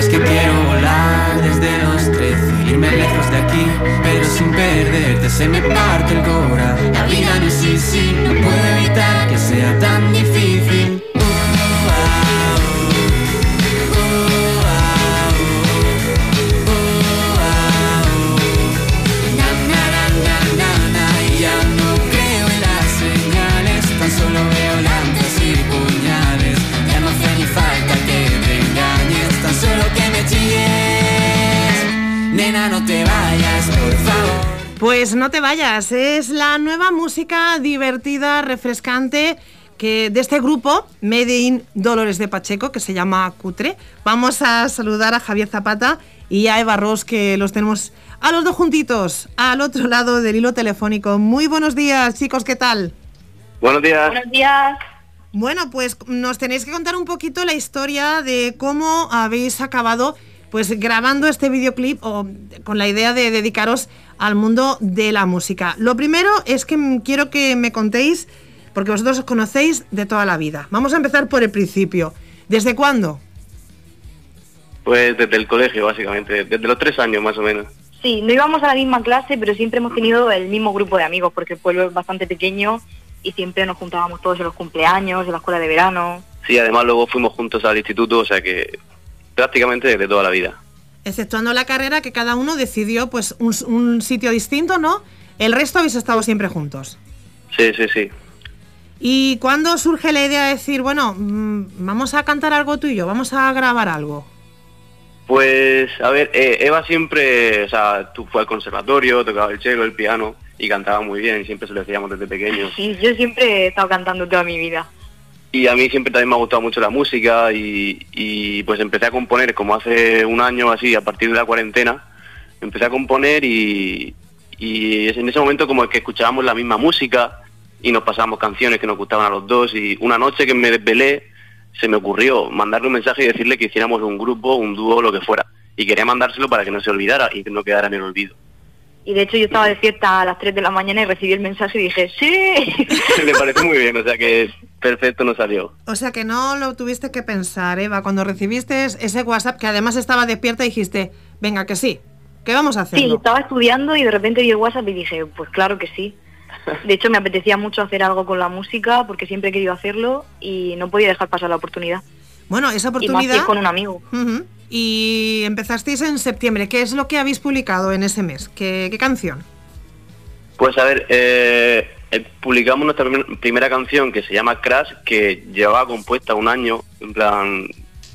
sabes que quiero volar desde los 13, irme lejos de aquí, pero sin perderte se me parte el cora. La vida no es así, no puedo evitar que sea tan difícil. No te vayas, es la nueva música divertida, refrescante que de este grupo, Made in Dolores de Pacheco, que se llama Cutre. Vamos a saludar a Javier Zapata y a Eva Ross, que los tenemos a los dos juntitos, al otro lado del hilo telefónico. Muy buenos días, chicos, ¿qué tal? Buenos días. Buenos días. Bueno, pues nos tenéis que contar un poquito la historia de cómo habéis acabado pues grabando este videoclip o con la idea de dedicaros al mundo de la música. Lo primero es que quiero que me contéis, porque vosotros os conocéis de toda la vida. Vamos a empezar por el principio. ¿Desde cuándo? Pues desde el colegio, básicamente, desde los tres años más o menos. Sí, no íbamos a la misma clase, pero siempre hemos tenido el mismo grupo de amigos, porque el pueblo es bastante pequeño y siempre nos juntábamos todos en los cumpleaños, en la escuela de verano. Sí, además luego fuimos juntos al instituto, o sea que prácticamente desde toda la vida. Exceptuando la carrera que cada uno decidió pues un, sitio distinto, ¿no? El resto habéis estado siempre juntos. Sí, sí, sí. ¿Y cuándo surge la idea de decir, bueno, mm, vamos a cantar algo tuyo, vamos a grabar algo? Pues, a ver, eh, Eva siempre, o sea, tú fue al conservatorio, tocaba el cello, el piano y cantaba muy bien, siempre se lo decíamos desde pequeño. Sí, yo siempre he estado cantando toda mi vida. Y a mí siempre también me ha gustado mucho la música y, pues empecé a componer como hace un año así, a partir de la cuarentena, empecé a componer y, y en ese momento como que escuchábamos la misma música y nos pasábamos canciones que nos gustaban a los dos y una noche que me desvelé se me ocurrió mandarle un mensaje y decirle que hiciéramos un grupo, un dúo, lo que fuera. Y quería mandárselo para que no se olvidara y que no quedara en el olvido. Y de hecho yo estaba despierta a las 3 de la mañana y recibí el mensaje y dije, sí. Me parece muy bien, o sea que perfecto nos salió. O sea que no lo tuviste que pensar, Eva, cuando recibiste ese WhatsApp que además estaba despierta dijiste, venga, que sí, ¿qué vamos a hacer? Sí, estaba estudiando y de repente vi el WhatsApp y dije, pues claro que sí. De hecho me apetecía mucho hacer algo con la música porque siempre he querido hacerlo y no podía dejar pasar la oportunidad. Bueno, esa oportunidad... Y con un amigo y empezasteis en septiembre. ¿Qué es lo que habéis publicado en ese mes? ¿Qué, canción? Pues a ver, eh, publicamos nuestra primera canción que se llama Crash, que llevaba compuesta un año, en plan,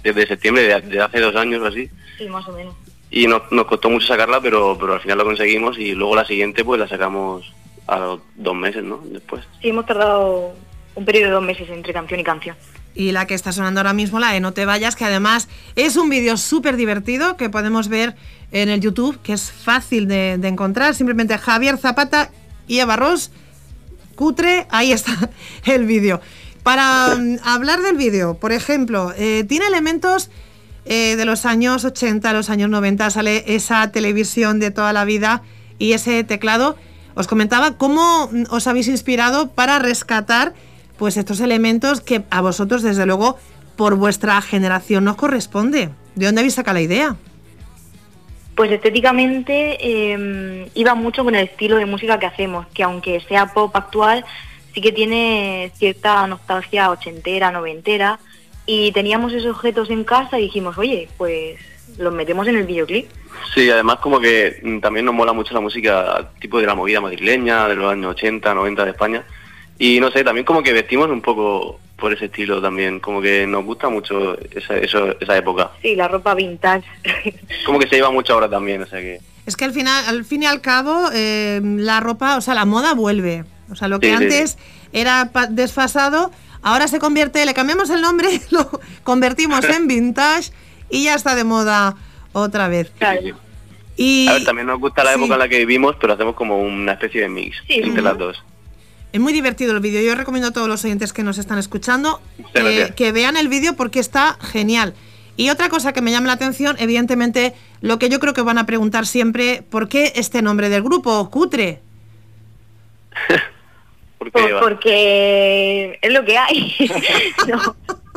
desde septiembre de, hace dos años o así. Sí, más o menos. Y nos, nos costó mucho sacarla, pero, pero al final lo conseguimos y luego la siguiente pues la sacamos a los dos meses, ¿no? Después. Sí, hemos tardado un periodo de dos meses entre canción y canción y la que está sonando ahora mismo, la de No te vayas, que además es un vídeo súper divertido que podemos ver en el YouTube, que es fácil de, encontrar. Simplemente Javier Zapata y Eva Ross, cutre, ahí está el vídeo. Para mm, hablar del vídeo, por ejemplo, eh, tiene elementos eh, de los años 80, los años 90, sale esa televisión de toda la vida y ese teclado. Os comentaba cómo mm, os habéis inspirado para rescatar pues estos elementos que a vosotros, desde luego, por vuestra generación nos corresponde. ¿De dónde habéis sacado la idea? Pues estéticamente em, iba mucho con el estilo de música que hacemos, que aunque sea pop actual, sí que tiene cierta nostalgia ochentera, noventera, y teníamos esos objetos en casa y dijimos, oye, pues los metemos en el videoclip. Sí, además como que mm, también nos mola mucho la música tipo de la movida madrileña, de los años 80, 90 de España, y no sé, también como que vestimos un poco por ese estilo también, como que nos gusta mucho esa, esa época. Sí, la ropa vintage. como que se lleva mucho ahora también, o sea que... Es que al final, al fin y al cabo, eh, la ropa, o sea, la moda vuelve. O sea, lo que antes era desfasado, ahora se convierte, le cambiamos el nombre, lo convertimos en vintage y ya está de moda otra vez. Y... A ver, también nos gusta la época en la que vivimos, pero hacemos como una especie de mix entre las dos. Es muy divertido el vídeo. Yo recomiendo a todos los oyentes que nos están escuchando eh, que vean el vídeo porque está genial. Y otra cosa que me llama la atención, evidentemente, lo que yo creo que van a preguntar siempre, ¿por qué este nombre del grupo, Cutre? ¿Por qué, porque es lo que hay.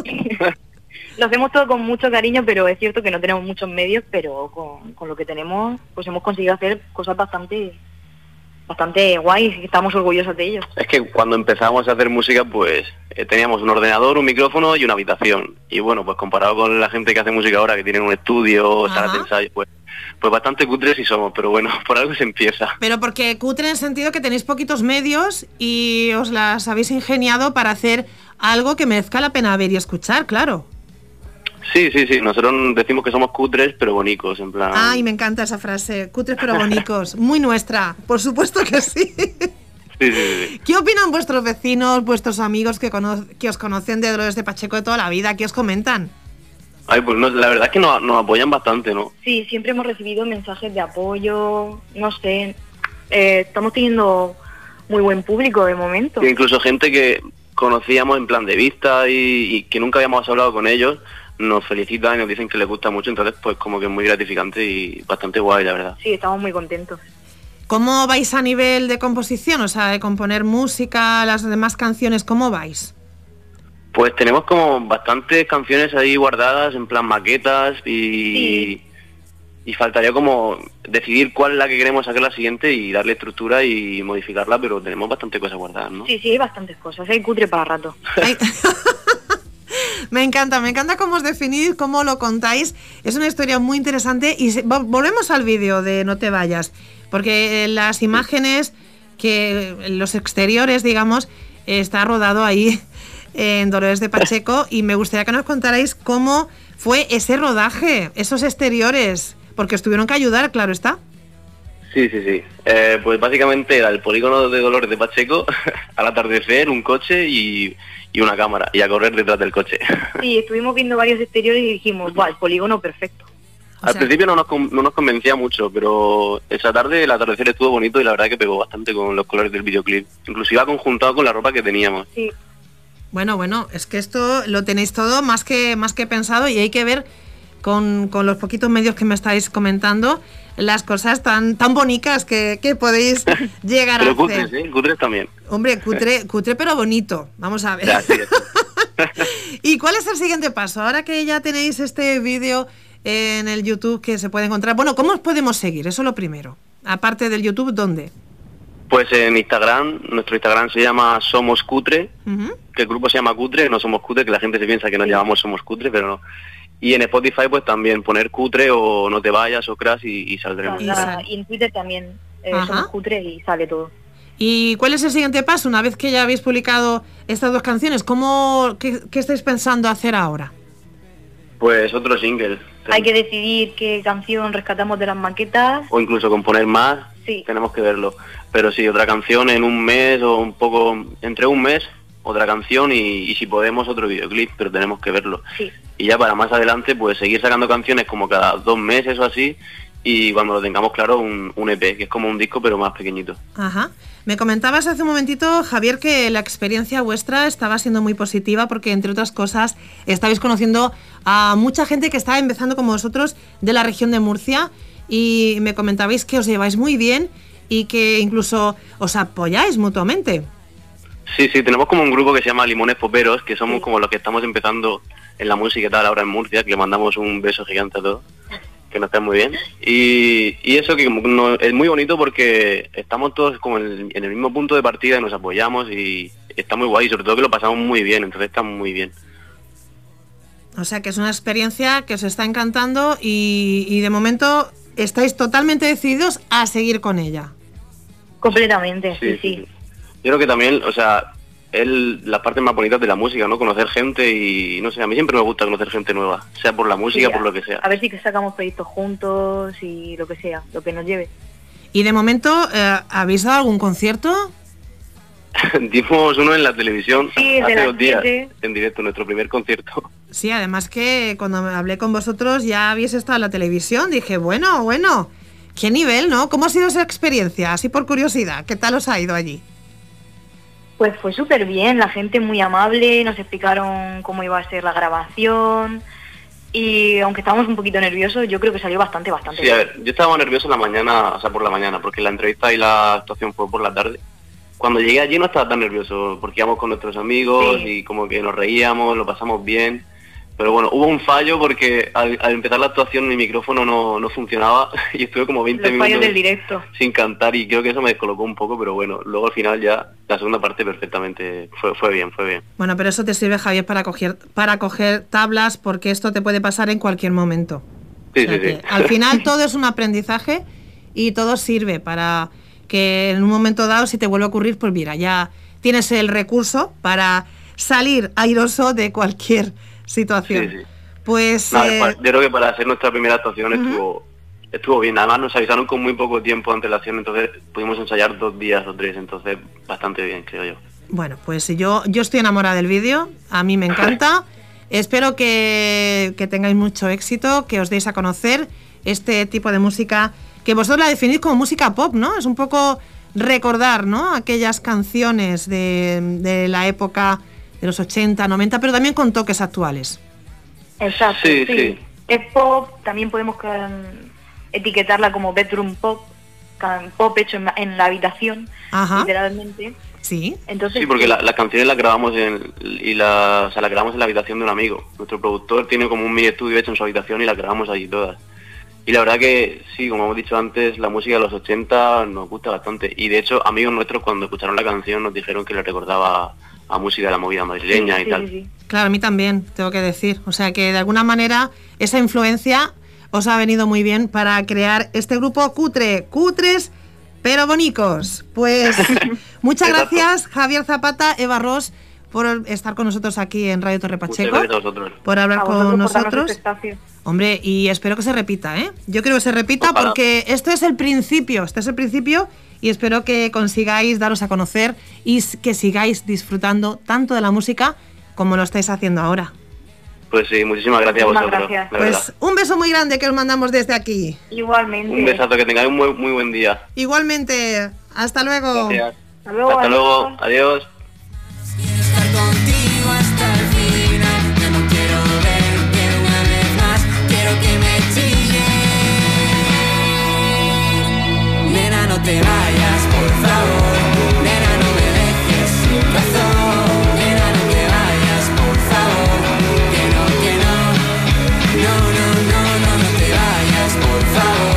Lo hacemos todo con mucho cariño, pero es cierto que no tenemos muchos medios, pero con, con lo que tenemos, pues hemos conseguido hacer cosas bastante bastante guay y estamos orgullosos de ello. Es que cuando empezamos a hacer música, pues eh, teníamos un ordenador, un micrófono y una habitación. Y bueno, pues comparado con la gente que hace música ahora, que tiene un estudio, Ajá. salas de ensayo, pues, pues bastante cutres sí somos, pero bueno, por algo se empieza. Pero porque cutre en el sentido que tenéis poquitos medios y os las habéis ingeniado para hacer algo que merezca la pena ver y escuchar, claro. Sí, sí, sí, nosotros decimos que somos cutres, pero bonicos, en plan... Ay, me encanta esa frase. Cutres pero bonicos. Muy nuestra. Por supuesto que sí. Sí, sí, sí. ¿Qué opinan vuestros vecinos, vuestros amigos que, cono- que os conocen de Dolores de Pacheco de toda la vida? ¿Qué os comentan? Ay, pues no, la verdad es que nos, nos apoyan bastante, ¿no? Sí, siempre hemos recibido mensajes de apoyo, no sé, eh, estamos teniendo muy buen público de momento. E incluso gente que conocíamos en plan de vista y, y que nunca habíamos hablado con ellos, nos felicitan y nos dicen que les gusta mucho, entonces pues como que es muy gratificante y bastante guay, la verdad. Sí, estamos muy contentos. ¿Cómo vais a nivel de composición? O sea, de componer música, las demás canciones, ¿cómo vais? Pues tenemos como bastantes canciones ahí guardadas, en plan maquetas y, Sí. y faltaría como decidir cuál es la que queremos sacar la siguiente y darle estructura y modificarla, pero tenemos bastante cosas guardadas, ¿no? Sí, sí, hay bastantes cosas, hay cutre para rato. Me encanta, me encanta cómo os definís, cómo lo contáis. Es una historia muy interesante y se- vo- volvemos al vídeo de No te vayas, porque eh, las imágenes que los exteriores, digamos, está rodado ahí en Dolores de Pacheco y me gustaría que nos contarais cómo fue ese rodaje, esos exteriores, porque os tuvieron que ayudar, claro está. Sí, sí, sí. Eh, pues básicamente era el polígono de Dolores de Pacheco, al atardecer, un coche y, y una cámara, y a correr detrás del coche. Sí, estuvimos viendo varios exteriores y dijimos, ¡buah, el polígono perfecto! O Al sea- principio no nos, con- no nos convencía mucho, pero esa tarde el atardecer estuvo bonito y la verdad que pegó bastante con los colores del videoclip. Inclusive ha conjuntado con la ropa que teníamos. Sí, Bueno, bueno, es que esto lo tenéis todo más que, más que pensado y hay que ver con, con los poquitos medios que me estáis comentando las cosas tan, tan bonitas que, que podéis llegar a Pero hacer. cutres, ¿eh? Cutres también. Hombre, cutre, cutre pero bonito. Vamos a ver. ¿Y cuál es el siguiente paso? Ahora que ya tenéis este vídeo en el YouTube que se puede encontrar. Bueno, ¿cómo os podemos seguir? Eso lo primero. Aparte del YouTube, ¿dónde? Pues en Instagram, nuestro Instagram se llama Somos Cutre, que el grupo se llama Cutre, no Somos Cutre, que la gente se piensa que nos llamamos Somos Cutre, pero no. Y en Spotify pues también poner Cutre o No te vayas o Crash y, y saldremos. Y en Twitter también eh, somos cutre y sale todo. ¿Y cuál es el siguiente paso? Una vez que ya habéis publicado estas dos canciones, ¿cómo, qué, qué estáis pensando hacer ahora? Pues otro single. Hay que decidir qué canción rescatamos de las maquetas. O incluso componer más, Sí. tenemos que verlo. Pero sí, otra canción en un mes o un poco, entre un mes, otra canción y, y si podemos otro videoclip, pero tenemos que verlo. Sí. Y ya para más adelante, pues seguir sacando canciones como cada dos meses o así y cuando lo tengamos claro, un, un EP, que es como un disco pero más pequeñito. Ajá. Me comentabas hace un momentito, Javier, que la experiencia vuestra estaba siendo muy positiva porque, entre otras cosas, estabais conociendo a mucha gente que estaba empezando como vosotros de la región de Murcia y me comentabais que os lleváis muy bien y que incluso os apoyáis mutuamente. Sí, sí, tenemos como un grupo que se llama Limones Poperos, que somos Sí. como los que estamos empezando en la música y tal ahora en Murcia, que le mandamos un beso gigante a todos, que nos está muy bien. Y, y eso que no- es muy bonito porque estamos todos como en el, en el mismo punto de partida y nos apoyamos y está muy guay, sobre todo que lo pasamos muy bien, entonces está muy bien. O sea que es una experiencia que os está encantando y, y de momento estáis totalmente decididos a seguir con ella. Completamente, sí, sí. Yo creo que también, o sea, es las partes más bonitas de la música, ¿no? Conocer gente y, no sé, a mí siempre me gusta conocer gente nueva, sea por la música, Sí, por lo que sea. A ver si que sacamos proyectos juntos y lo que sea, lo que nos lleve. Y de momento, eh, ¿habéis dado algún concierto? Dimos uno en la televisión Sí, hace dos días, en directo, nuestro primer concierto. Sí, además que cuando me hablé con vosotros ya habéis estado en la televisión. Dije, bueno, bueno, qué nivel, ¿no? ¿Cómo ha sido esa experiencia? Así por curiosidad, ¿qué tal os ha ido allí? Pues fue súper bien, la gente muy amable, nos explicaron cómo iba a ser la grabación y aunque estábamos un poquito nerviosos, yo creo que salió bastante, bastante Sí, a ver, yo estaba nervioso en la mañana, o sea, por la mañana, porque la entrevista y la actuación fue por la tarde. Cuando llegué allí no estaba tan nervioso, porque íbamos con nuestros amigos Sí. y como que nos reíamos, lo pasamos bien. Pero bueno, hubo un fallo porque al, empezar la actuación mi micrófono no, no funcionaba y estuve como 20 minutos del directo. sin cantar y creo que eso me descolocó un poco, pero bueno, luego al final ya la segunda parte perfectamente fue, fue bien, fue bien. Bueno, pero eso te sirve Javier para coger, para coger tablas porque esto te puede pasar en cualquier momento. Sí, sí, sí. Al final todo es un aprendizaje y todo sirve para que en un momento dado si te vuelve a ocurrir, pues mira, ya tienes el recurso para salir airoso de cualquier situación. Pues. Eh, yo creo que para hacer nuestra primera actuación estuvo, estuvo bien. Además, nos avisaron con muy poco tiempo ante la acción, entonces pudimos ensayar dos días o tres, entonces bastante bien, creo yo. Bueno, pues yo, yo estoy enamorada del vídeo, a mí me encanta. Espero que, que tengáis mucho éxito, que os deis a conocer este tipo de música que vosotros la definís como música pop, ¿no? Es un poco recordar, ¿no? Aquellas canciones de, de la época de los 80, 90, pero también con toques actuales. Exacto, sí, Es pop, también podemos etiquetarla como bedroom pop, pop hecho en, la habitación, literalmente. Sí. Entonces, sí, porque las canciones las grabamos en, y la, o las grabamos en la habitación de un amigo. Nuestro productor tiene como un mini estudio hecho en su habitación y las grabamos allí todas. Y la verdad que sí, como hemos dicho antes, la música de los 80 nos gusta bastante. Y de hecho, amigos nuestros cuando escucharon la canción nos dijeron que le recordaba a música de la movida madrileña y tal. claro, a mí también, tengo que decir. O sea que de alguna manera esa influencia os ha venido muy bien para crear este grupo cutre, cutres pero bonicos. Pues muchas gracias Javier Zapata, Eva Ross por estar con nosotros aquí en Radio Torre Pacheco, por hablar con nosotros. Este Hombre, y espero que se repita, ¿eh? Yo creo que se repita porque esto es el principio, este es el principio y espero que consigáis daros a conocer y que sigáis disfrutando tanto de la música como lo estáis haciendo ahora. Pues sí, muchísimas gracias a vosotros. Pues un beso muy grande que os mandamos desde aquí. Igualmente. Un besazo, que tengáis un muy, muy buen día. Igualmente. Hasta luego. Hasta luego. Hasta luego. Adiós. te no, te vayas, por favor.